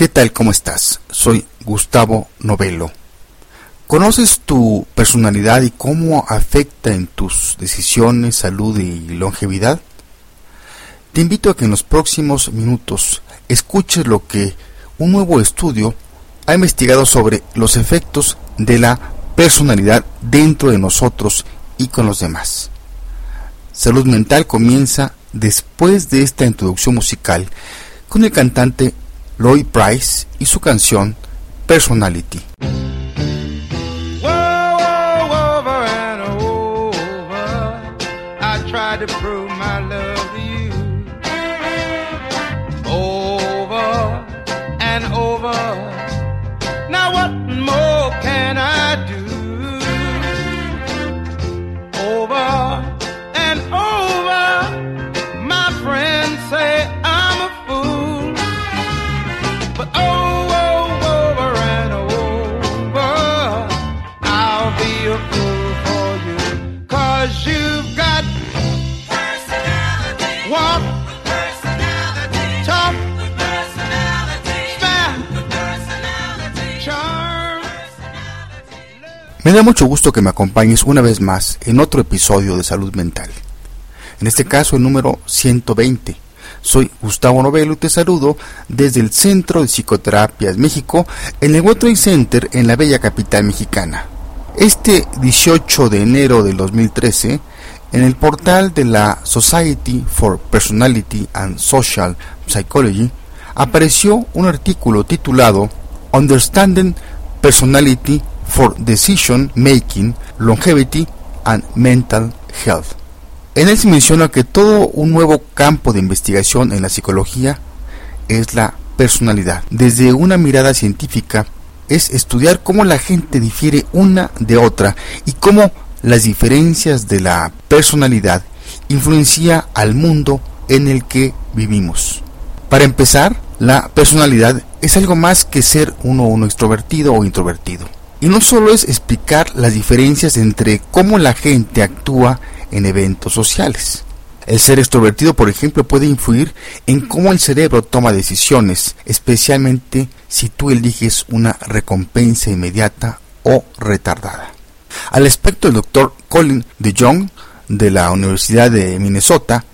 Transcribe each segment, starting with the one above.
¿Qué tal? ¿Cómo estás? Soy Gustavo Novelo. ¿Conoces tu personalidad y cómo afecta en tus decisiones, salud y longevidad? Te invito a que en los próximos minutos escuches lo que un nuevo estudio ha investigado sobre los efectos de la personalidad dentro de nosotros y con los demás. Salud Mental comienza después de esta introducción musical con el cantante Lloyd Price y su canción Personality. Me da mucho gusto que me acompañes una vez más en otro episodio de Salud Mental. En este caso el número 120. Soy Gustavo Novelo y te saludo desde el Centro de Psicoterapias México en el World Center en la bella capital mexicana. Este 18 de enero del 2013, en el portal de la Society for Personality and Social Psychology, apareció un artículo titulado Understanding Personality for Decision Making, Longevity and Mental Health. En él se menciona que todo un nuevo campo de investigación en la psicología es la personalidad. Desde una mirada científica es estudiar cómo la gente difiere una de otra y cómo las diferencias de la personalidad influencia al mundo en el que vivimos. Para empezar, la personalidad es algo más que ser uno, uno extrovertido o introvertido. Y no solo es explicar las diferencias entre cómo la gente actúa en eventos sociales. El ser extrovertido, por ejemplo, puede influir en cómo el cerebro toma decisiones, especialmente si tú eliges una recompensa inmediata o retardada. Al aspecto, el doctor Colin de Jong de la Universidad de Minnesota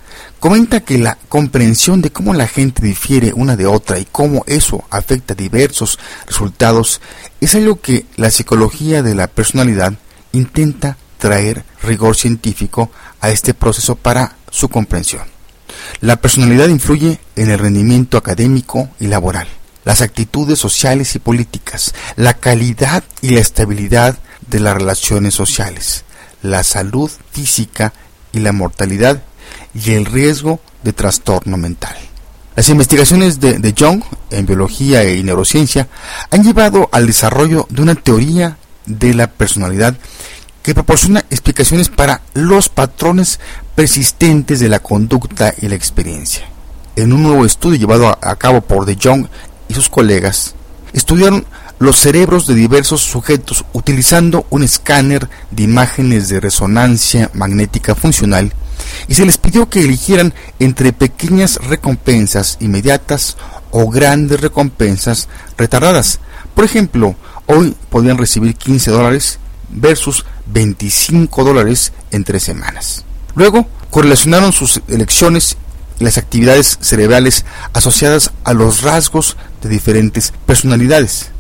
comenta que la comprensión de cómo la gente difiere una de otra y cómo eso afecta diversos resultados es algo que la psicología de la personalidad intenta traer rigor científico a este proceso para su comprensión. La personalidad influye en el rendimiento académico y laboral, las actitudes sociales y políticas, la calidad y la estabilidad de las relaciones sociales, la salud física y la mortalidad y el riesgo de trastorno mental. Las investigaciones de, de Young en biología y neurociencia han llevado al desarrollo de una teoría de la personalidad que proporciona explicaciones para los patrones persistentes de la conducta y la experiencia. En un nuevo estudio llevado a, cabo por De Jong y sus colegas, estudiaron los cerebros de diversos sujetos utilizando un escáner de imágenes de resonancia magnética funcional y se les pidió que eligieran entre pequeñas recompensas inmediatas o grandes recompensas retardadas. Por ejemplo, hoy podían recibir 15 dólares versus 25 dólares en tres semanas. Luego, correlacionaron sus elecciones y las actividades cerebrales asociadas a los rasgos de diferentes personalidades.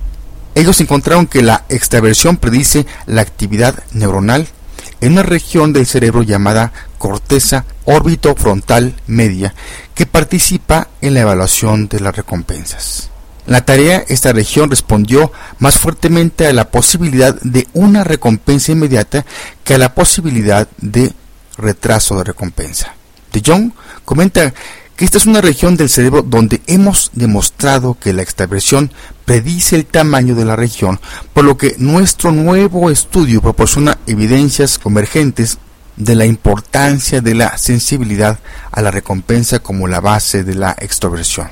Ellos encontraron que la extraversión predice la actividad neuronal en una región del cerebro llamada corteza órbito-frontal media que participa en la evaluación de las recompensas. La tarea, esta región respondió más fuertemente a la posibilidad de una recompensa inmediata que a la posibilidad de retraso de recompensa. De Jong comenta que esta es una región del cerebro donde hemos demostrado que la extraversión predice el tamaño de la región, por lo que nuestro nuevo estudio proporciona evidencias convergentes de la importancia de la sensibilidad a la recompensa como la base de la extroversión.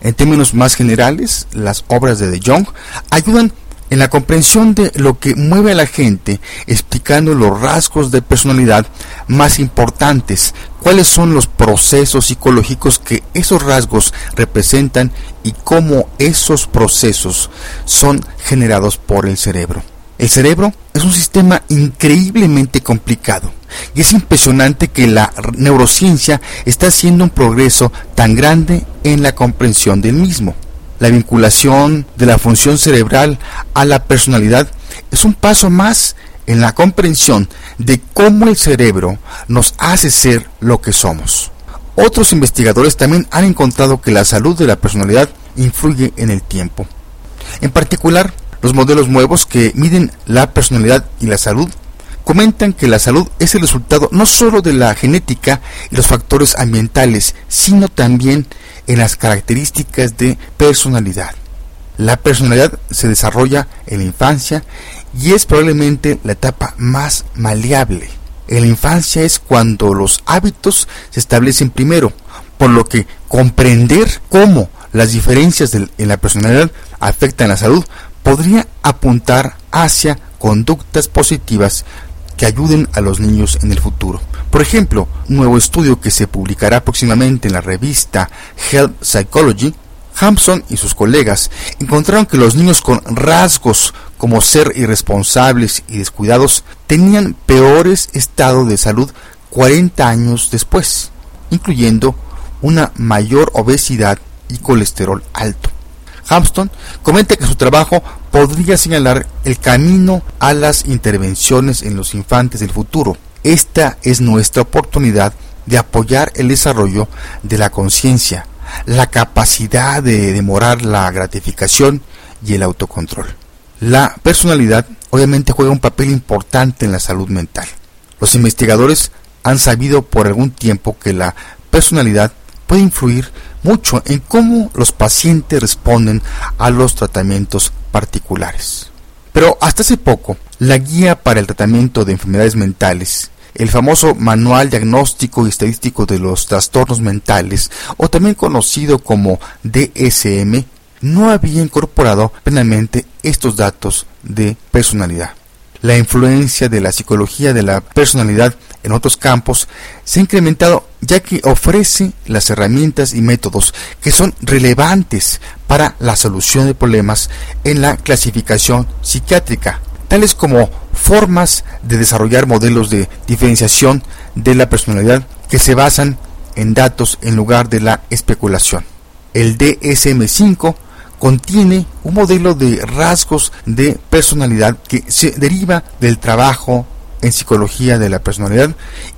En términos más generales, las obras de De Jong ayudan En la comprensión de lo que mueve a la gente, explicando los rasgos de personalidad más importantes, cuáles son los procesos psicológicos que esos rasgos representan y cómo esos procesos son generados por el cerebro. El cerebro es un sistema increíblemente complicado y es impresionante que la neurociencia está haciendo un progreso tan grande en la comprensión del mismo. La vinculación de la función cerebral a la personalidad es un paso más en la comprensión de cómo el cerebro nos hace ser lo que somos. Otros investigadores también han encontrado que la salud de la personalidad influye en el tiempo. En particular, los modelos nuevos que miden la personalidad y la salud comentan que la salud es el resultado no solo de la genética y los factores ambientales, sino también en las características de personalidad. La personalidad se desarrolla en la infancia y es probablemente la etapa más maleable. En la infancia es cuando los hábitos se establecen primero, por lo que comprender cómo las diferencias en la personalidad afectan la salud podría apuntar hacia conductas positivas que ayuden a los niños en el futuro. Por ejemplo, un nuevo estudio que se publicará próximamente en la revista Health Psychology, Hampson y sus colegas encontraron que los niños con rasgos como ser irresponsables y descuidados tenían peores estados de salud 40 años después, incluyendo una mayor obesidad y colesterol alto. Comenta que su trabajo podría señalar el camino a las intervenciones en los infantes del futuro. Esta es nuestra oportunidad de apoyar el desarrollo de la conciencia, la capacidad de demorar la gratificación y el autocontrol. La personalidad obviamente juega un papel importante en la salud mental. Los investigadores han sabido por algún tiempo que la personalidad puede influir mucho en cómo los pacientes responden a los tratamientos particulares. Pero hasta hace poco, la guía para el tratamiento de enfermedades mentales, el famoso Manual Diagnóstico y Estadístico de los Trastornos Mentales, o también conocido como DSM, no había incorporado plenamente estos datos de personalidad. La influencia de la psicología de la personalidad en otros campos se ha incrementado ya que ofrece las herramientas y métodos que son relevantes para la solución de problemas en la clasificación psiquiátrica, tales como formas de desarrollar modelos de diferenciación de la personalidad que se basan en datos en lugar de la especulación. El DSM5 contiene un modelo de rasgos de personalidad que se deriva del trabajo en psicología de la personalidad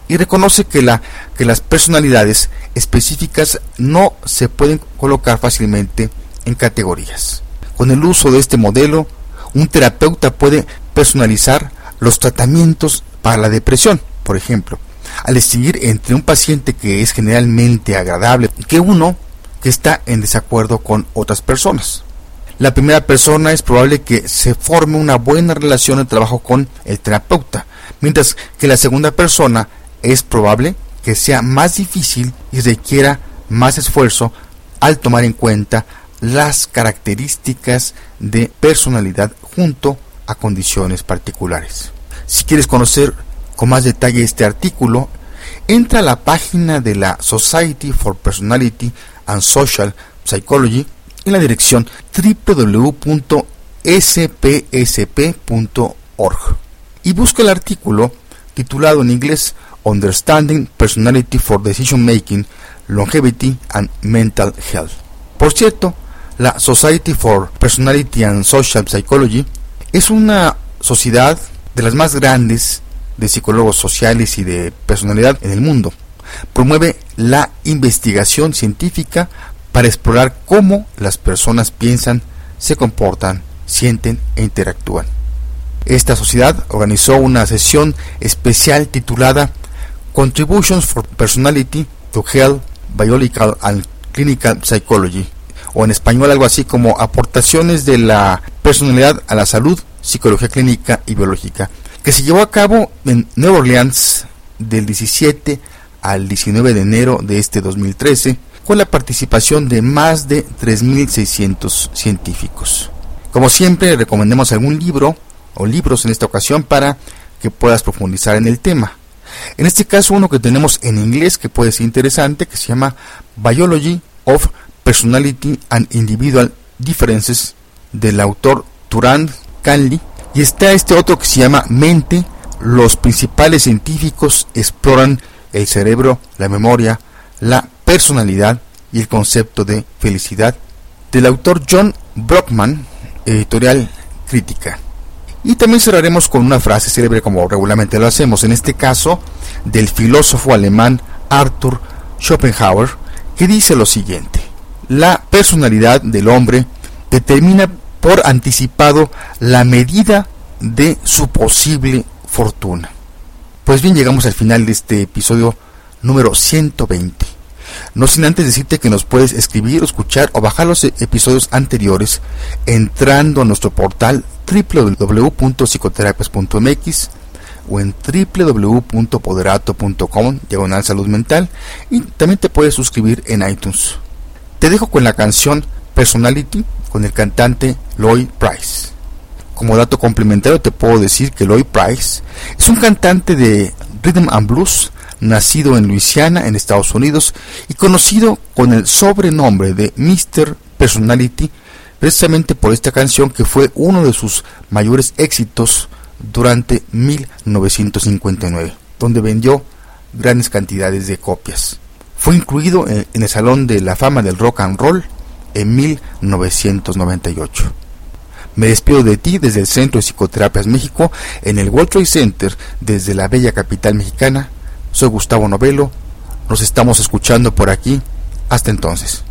y reconoce que, la, que las personalidades específicas no se pueden colocar fácilmente en categorías. Con el uso de este modelo, un terapeuta puede personalizar los tratamientos para la depresión, por ejemplo, al distinguir entre un paciente que es generalmente agradable que uno que está en desacuerdo con otras personas. La primera persona es probable que se forme una buena relación de trabajo con el terapeuta, mientras que la segunda persona es probable que sea más difícil y requiera más esfuerzo al tomar en cuenta las características de personalidad junto a condiciones particulares. Si quieres conocer con más detalle este artículo, entra a la página de la Society for Personality and Social Psychology en la dirección www.spsp.org y busca el artículo titulado en inglés Understanding Personality for Decision Making, Longevity and Mental Health. Por cierto, la Society for Personality and Social Psychology es una sociedad de las más grandes de psicólogos sociales y de personalidad en el mundo. Promueve la investigación científica para explorar cómo las personas piensan, se comportan, sienten e interactúan. Esta sociedad organizó una sesión especial titulada Contributions for Personality to Health, Biological and Clinical Psychology, o en español algo así como aportaciones de la personalidad a la salud, psicología clínica y biológica, que se llevó a cabo en Nueva Orleans del 17 al 19 de enero de este 2013 con la participación de más de 3.600 científicos. Como siempre, recomendemos algún libro o libros en esta ocasión para que puedas profundizar en el tema. En este caso, uno que tenemos en inglés que puede ser interesante, que se llama Biology of Personality and Individual Differences, del autor Turan Canley. Y está este otro que se llama Mente. Los principales científicos exploran el cerebro, la memoria, la personalidad y el concepto de felicidad, del autor John Brockman, editorial crítica. Y también cerraremos con una frase célebre como regularmente lo hacemos, en este caso del filósofo alemán Arthur Schopenhauer, que dice lo siguiente, la personalidad del hombre determina por anticipado la medida de su posible fortuna. Pues bien, llegamos al final de este episodio número 120. No sin antes decirte que nos puedes escribir, escuchar o bajar los episodios anteriores entrando a nuestro portal www.psicoterapias.mx o en www.poderato.com diagonal salud mental y también te puedes suscribir en iTunes. Te dejo con la canción Personality con el cantante Lloyd Price. Como dato complementario te puedo decir que Lloyd Price es un cantante de rhythm and blues nacido en Luisiana, en Estados Unidos, y conocido con el sobrenombre de Mr. Personality, precisamente por esta canción que fue uno de sus mayores éxitos durante 1959, donde vendió grandes cantidades de copias. Fue incluido en el Salón de la Fama del Rock and Roll en 1998. Me despido de ti desde el Centro de Psicoterapias México en el World Trade Center desde la bella capital mexicana soy Gustavo Novelo. Nos estamos escuchando por aquí. Hasta entonces.